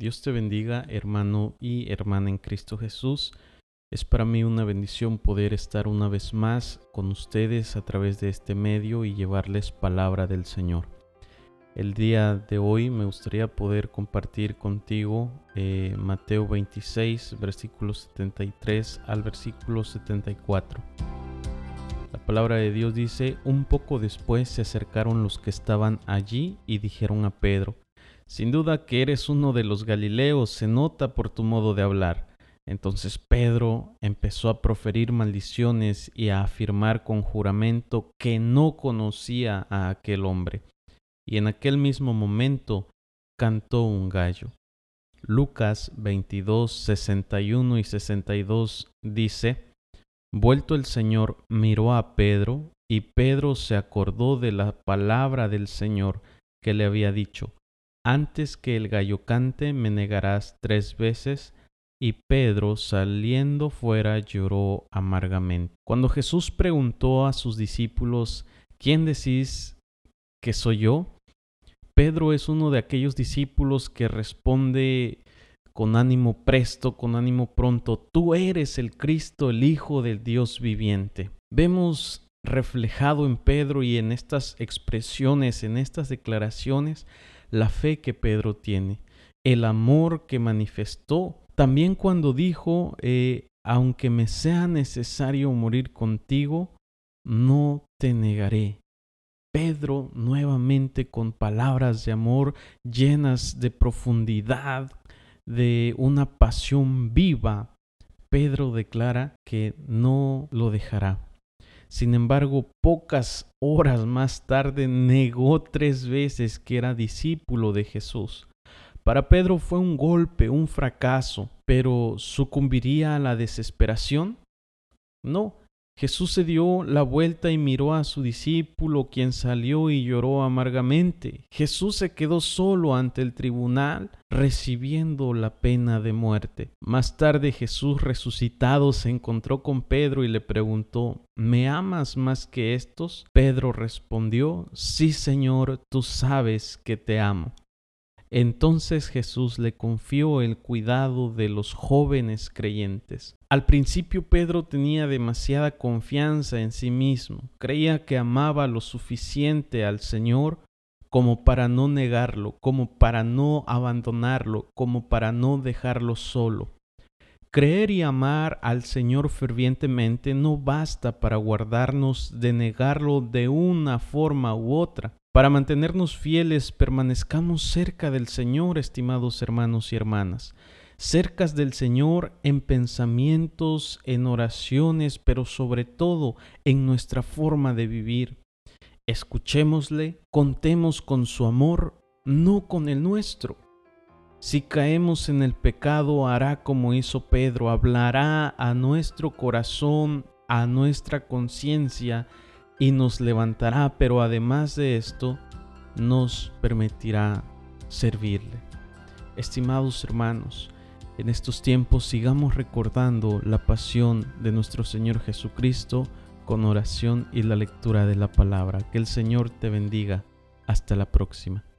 Dios te bendiga, hermano y hermana en Cristo Jesús. Es para mí una bendición poder estar una vez más con ustedes a través de este medio y llevarles palabra del Señor. El día de hoy me gustaría poder compartir contigo eh, Mateo 26, versículo 73 al versículo 74. La palabra de Dios dice, un poco después se acercaron los que estaban allí y dijeron a Pedro, sin duda que eres uno de los Galileos, se nota por tu modo de hablar. Entonces Pedro empezó a proferir maldiciones y a afirmar con juramento que no conocía a aquel hombre. Y en aquel mismo momento cantó un gallo. Lucas 22, 61 y 62 dice, Vuelto el Señor miró a Pedro, y Pedro se acordó de la palabra del Señor que le había dicho, antes que el gallo cante me negarás tres veces. Y Pedro saliendo fuera lloró amargamente. Cuando Jesús preguntó a sus discípulos, ¿quién decís que soy yo? Pedro es uno de aquellos discípulos que responde con ánimo presto, con ánimo pronto, tú eres el Cristo, el Hijo del Dios viviente. Vemos reflejado en Pedro y en estas expresiones, en estas declaraciones, la fe que Pedro tiene, el amor que manifestó, también cuando dijo, eh, aunque me sea necesario morir contigo, no te negaré. Pedro nuevamente con palabras de amor llenas de profundidad, de una pasión viva, Pedro declara que no lo dejará. Sin embargo, pocas horas más tarde negó tres veces que era discípulo de Jesús. Para Pedro fue un golpe, un fracaso, pero ¿sucumbiría a la desesperación? No, Jesús se dio la vuelta y miró a su discípulo, quien salió y lloró amargamente. Jesús se quedó solo ante el tribunal, recibiendo la pena de muerte. Más tarde Jesús resucitado se encontró con Pedro y le preguntó, ¿me amas más que estos? Pedro respondió, sí Señor, tú sabes que te amo. Entonces Jesús le confió el cuidado de los jóvenes creyentes. Al principio Pedro tenía demasiada confianza en sí mismo, creía que amaba lo suficiente al Señor como para no negarlo, como para no abandonarlo, como para no dejarlo solo. Creer y amar al Señor fervientemente no basta para guardarnos de negarlo de una forma u otra. Para mantenernos fieles, permanezcamos cerca del Señor, estimados hermanos y hermanas, cercas del Señor en pensamientos, en oraciones, pero sobre todo en nuestra forma de vivir. Escuchémosle, contemos con su amor, no con el nuestro. Si caemos en el pecado, hará como hizo Pedro, hablará a nuestro corazón, a nuestra conciencia, y nos levantará, pero además de esto, nos permitirá servirle. Estimados hermanos, en estos tiempos sigamos recordando la pasión de nuestro Señor Jesucristo con oración y la lectura de la palabra. Que el Señor te bendiga. Hasta la próxima.